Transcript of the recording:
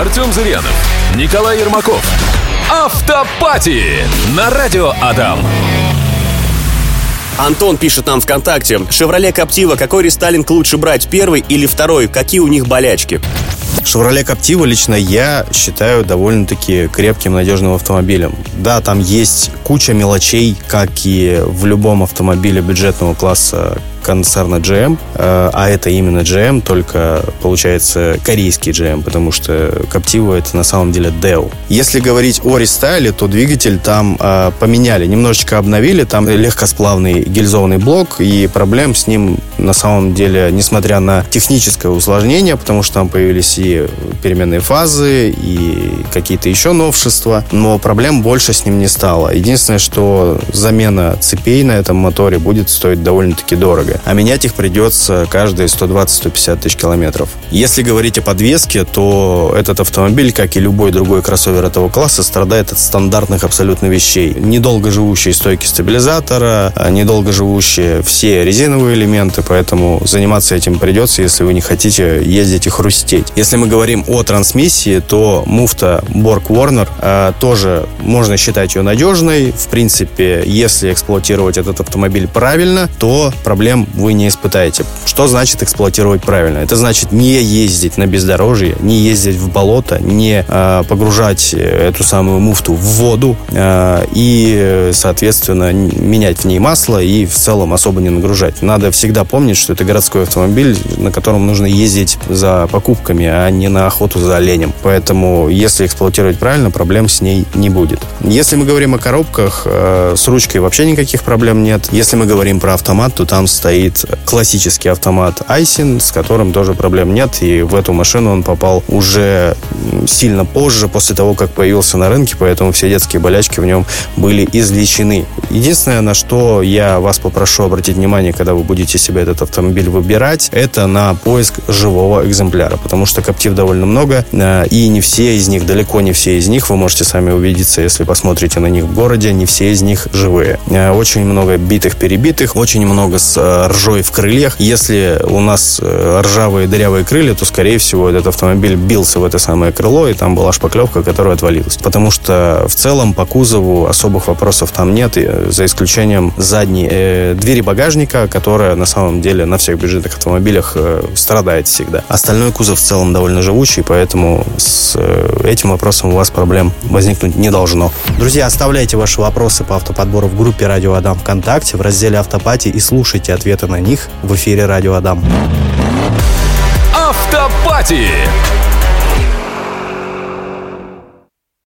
Артем Зырянов, Николай Ермаков. Автопати на радио Адам. Антон пишет нам ВКонтакте. «Шевроле Коптива, какой рестайлинг лучше брать, первый или второй? Какие у них болячки?» Шевроле Коптива лично я считаю довольно-таки крепким, надежным автомобилем. Да, там есть куча мелочей, как и в любом автомобиле бюджетного класса концерна GM, э, а это именно GM, только получается корейский GM, потому что Captiva это на самом деле Dell. Если говорить о рестайле, то двигатель там э, поменяли, немножечко обновили, там легкосплавный гильзованный блок, и проблем с ним на самом деле, несмотря на техническое усложнение, потому что там появились и переменные фазы, и какие-то еще новшества, но проблем больше с ним не стало. Единственное, что замена цепей на этом моторе будет стоить довольно-таки дорого а менять их придется каждые 120-150 тысяч километров. Если говорить о подвеске, то этот автомобиль, как и любой другой кроссовер этого класса, страдает от стандартных абсолютно вещей. Недолго живущие стойки стабилизатора, недолго живущие все резиновые элементы, поэтому заниматься этим придется, если вы не хотите ездить и хрустеть. Если мы говорим о трансмиссии, то муфта Borg Warner э, тоже можно считать ее надежной. В принципе, если эксплуатировать этот автомобиль правильно, то проблем вы не испытаете. Что значит эксплуатировать правильно? Это значит не ездить на бездорожье, не ездить в болото, не э, погружать эту самую муфту в воду э, и, соответственно, менять в ней масло и в целом особо не нагружать. Надо всегда помнить, что это городской автомобиль, на котором нужно ездить за покупками, а не на охоту за оленем. Поэтому, если эксплуатировать правильно, проблем с ней не будет. Если мы говорим о коробках, э, с ручкой вообще никаких проблем нет. Если мы говорим про автомат, то там стоит классический автомат Айсин, с которым тоже проблем нет. И в эту машину он попал уже сильно позже, после того, как появился на рынке, поэтому все детские болячки в нем были излечены. Единственное, на что я вас попрошу обратить внимание, когда вы будете себе этот автомобиль выбирать, это на поиск живого экземпляра, потому что коптив довольно много, э, и не все из них, далеко не все из них, вы можете сами убедиться, если посмотрите на них в городе, не все из них живые. Э, очень много битых-перебитых, очень много с э, ржой в крыльях. Если у нас ржавые дырявые крылья, то, скорее всего, этот автомобиль бился в это самое крыло, и там была шпаклевка, которая отвалилась. Потому что в целом по кузову особых вопросов там нет, за исключением задней э, двери багажника, которая на самом деле на всех бюджетных автомобилях э, страдает всегда. Остальной кузов в целом довольно живучий, поэтому с э, этим вопросом у вас проблем возникнуть не должно. Друзья, оставляйте ваши вопросы по автоподбору в группе Радио Адам ВКонтакте в разделе Автопати и слушайте ответы на них в эфире Радио Адам. Автопати!